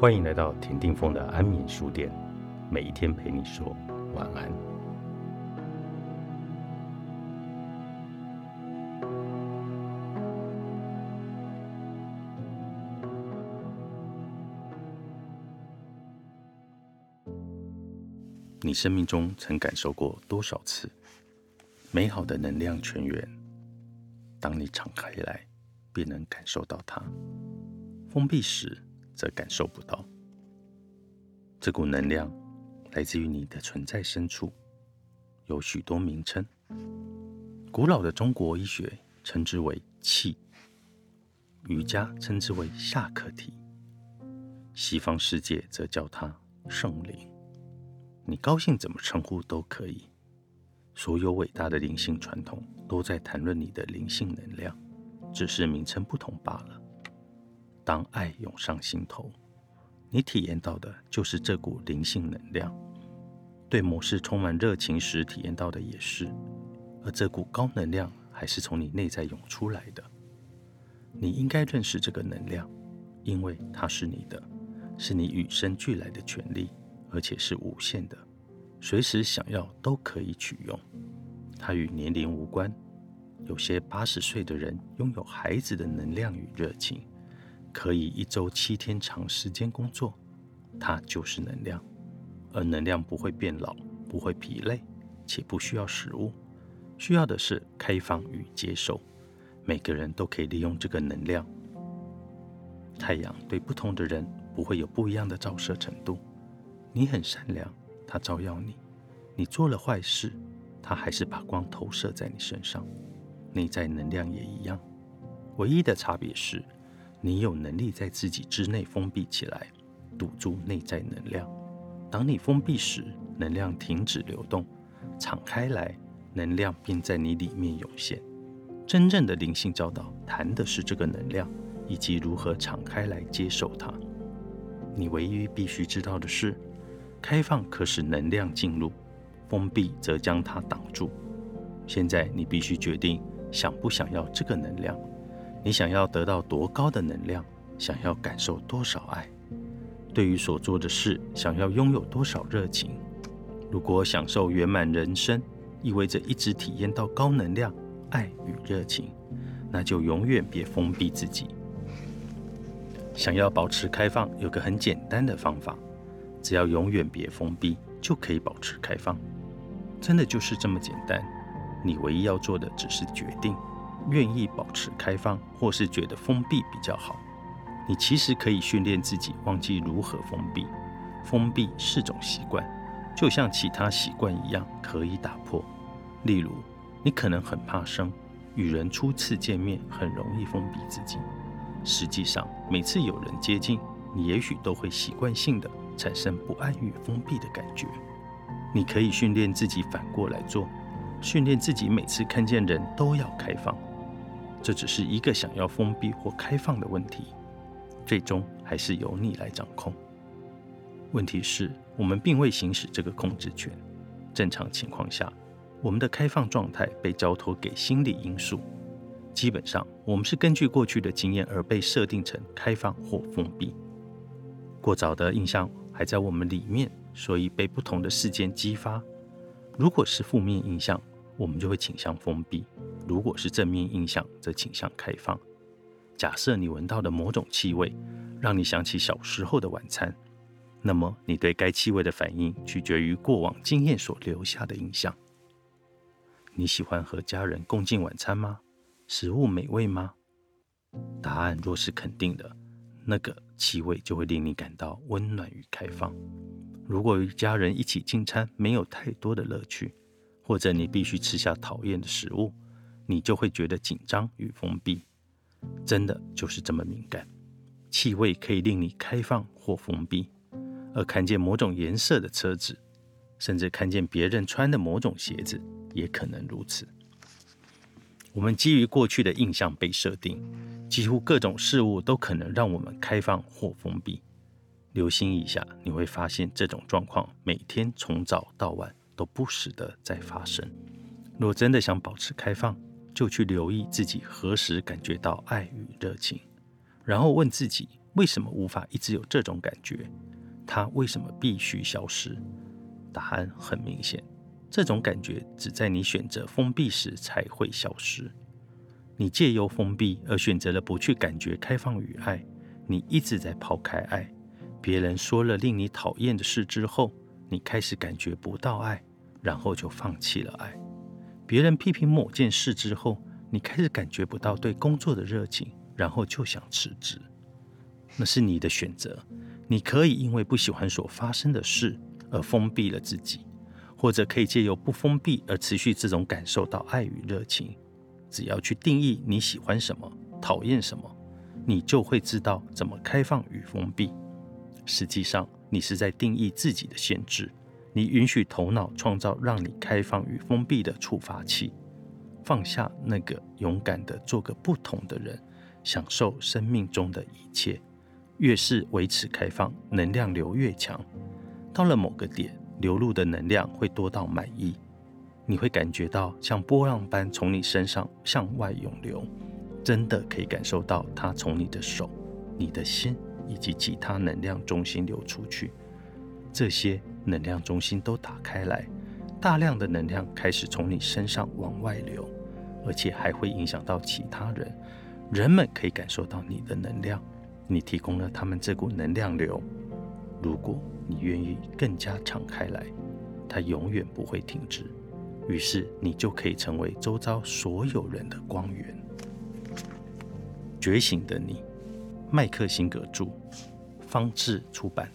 欢迎来到田定峰的安眠书店，每一天陪你说晚安。你生命中曾感受过多少次美好的能量泉源？当你敞开来，便能感受到它；封闭时，则感受不到。这股能量来自于你的存在深处，有许多名称。古老的中国医学称之为气，瑜伽称之为下课体，西方世界则叫它圣灵。你高兴怎么称呼都可以。所有伟大的灵性传统都在谈论你的灵性能量，只是名称不同罢了。当爱涌上心头，你体验到的就是这股灵性能量。对某事充满热情时体验到的也是，而这股高能量还是从你内在涌出来的。你应该认识这个能量，因为它是你的，是你与生俱来的权利，而且是无限的，随时想要都可以取用。它与年龄无关，有些八十岁的人拥有孩子的能量与热情。可以一周七天长时间工作，它就是能量，而能量不会变老，不会疲累，且不需要食物，需要的是开放与接受。每个人都可以利用这个能量。太阳对不同的人不会有不一样的照射程度。你很善良，它照耀你；你做了坏事，它还是把光投射在你身上。内在能量也一样，唯一的差别是。你有能力在自己之内封闭起来，堵住内在能量。当你封闭时，能量停止流动；敞开来，能量便在你里面涌现。真正的灵性教导谈的是这个能量，以及如何敞开来接受它。你唯一必须知道的是，开放可使能量进入，封闭则将它挡住。现在你必须决定，想不想要这个能量。你想要得到多高的能量？想要感受多少爱？对于所做的事，想要拥有多少热情？如果享受圆满人生意味着一直体验到高能量、爱与热情，那就永远别封闭自己。想要保持开放，有个很简单的方法：只要永远别封闭，就可以保持开放。真的就是这么简单。你唯一要做的只是决定。愿意保持开放，或是觉得封闭比较好，你其实可以训练自己忘记如何封闭。封闭是种习惯，就像其他习惯一样，可以打破。例如，你可能很怕生，与人初次见面很容易封闭自己。实际上，每次有人接近你，也许都会习惯性的产生不安与封闭的感觉。你可以训练自己反过来做，训练自己每次看见人都要开放。这只是一个想要封闭或开放的问题，最终还是由你来掌控。问题是，我们并未行使这个控制权。正常情况下，我们的开放状态被交托给心理因素。基本上，我们是根据过去的经验而被设定成开放或封闭。过早的印象还在我们里面，所以被不同的事件激发。如果是负面印象，我们就会倾向封闭。如果是正面印象，则倾向开放。假设你闻到的某种气味让你想起小时候的晚餐，那么你对该气味的反应取决于过往经验所留下的印象。你喜欢和家人共进晚餐吗？食物美味吗？答案若是肯定的，那个气味就会令你感到温暖与开放。如果与家人一起进餐没有太多的乐趣，或者你必须吃下讨厌的食物，你就会觉得紧张与封闭，真的就是这么敏感。气味可以令你开放或封闭，而看见某种颜色的车子，甚至看见别人穿的某种鞋子，也可能如此。我们基于过去的印象被设定，几乎各种事物都可能让我们开放或封闭。留心一下，你会发现这种状况每天从早到晚都不时的在发生。若真的想保持开放，就去留意自己何时感觉到爱与热情，然后问自己为什么无法一直有这种感觉？它为什么必须消失？答案很明显，这种感觉只在你选择封闭时才会消失。你借由封闭而选择了不去感觉开放与爱，你一直在抛开爱。别人说了令你讨厌的事之后，你开始感觉不到爱，然后就放弃了爱。别人批评某件事之后，你开始感觉不到对工作的热情，然后就想辞职。那是你的选择。你可以因为不喜欢所发生的事而封闭了自己，或者可以借由不封闭而持续这种感受到爱与热情。只要去定义你喜欢什么，讨厌什么，你就会知道怎么开放与封闭。实际上，你是在定义自己的限制。你允许头脑创造让你开放与封闭的触发器，放下那个勇敢的做个不同的人，享受生命中的一切。越是维持开放，能量流越强。到了某个点，流入的能量会多到满意，你会感觉到像波浪般从你身上向外涌流，真的可以感受到它从你的手、你的心以及其他能量中心流出去。这些能量中心都打开来，大量的能量开始从你身上往外流，而且还会影响到其他人。人们可以感受到你的能量。你提供了他们这股能量流，如果你愿意更加敞开来，它永远不会停止。于是你就可以成为周遭所有人的光源。觉醒的你，麦克辛格著，方志出版。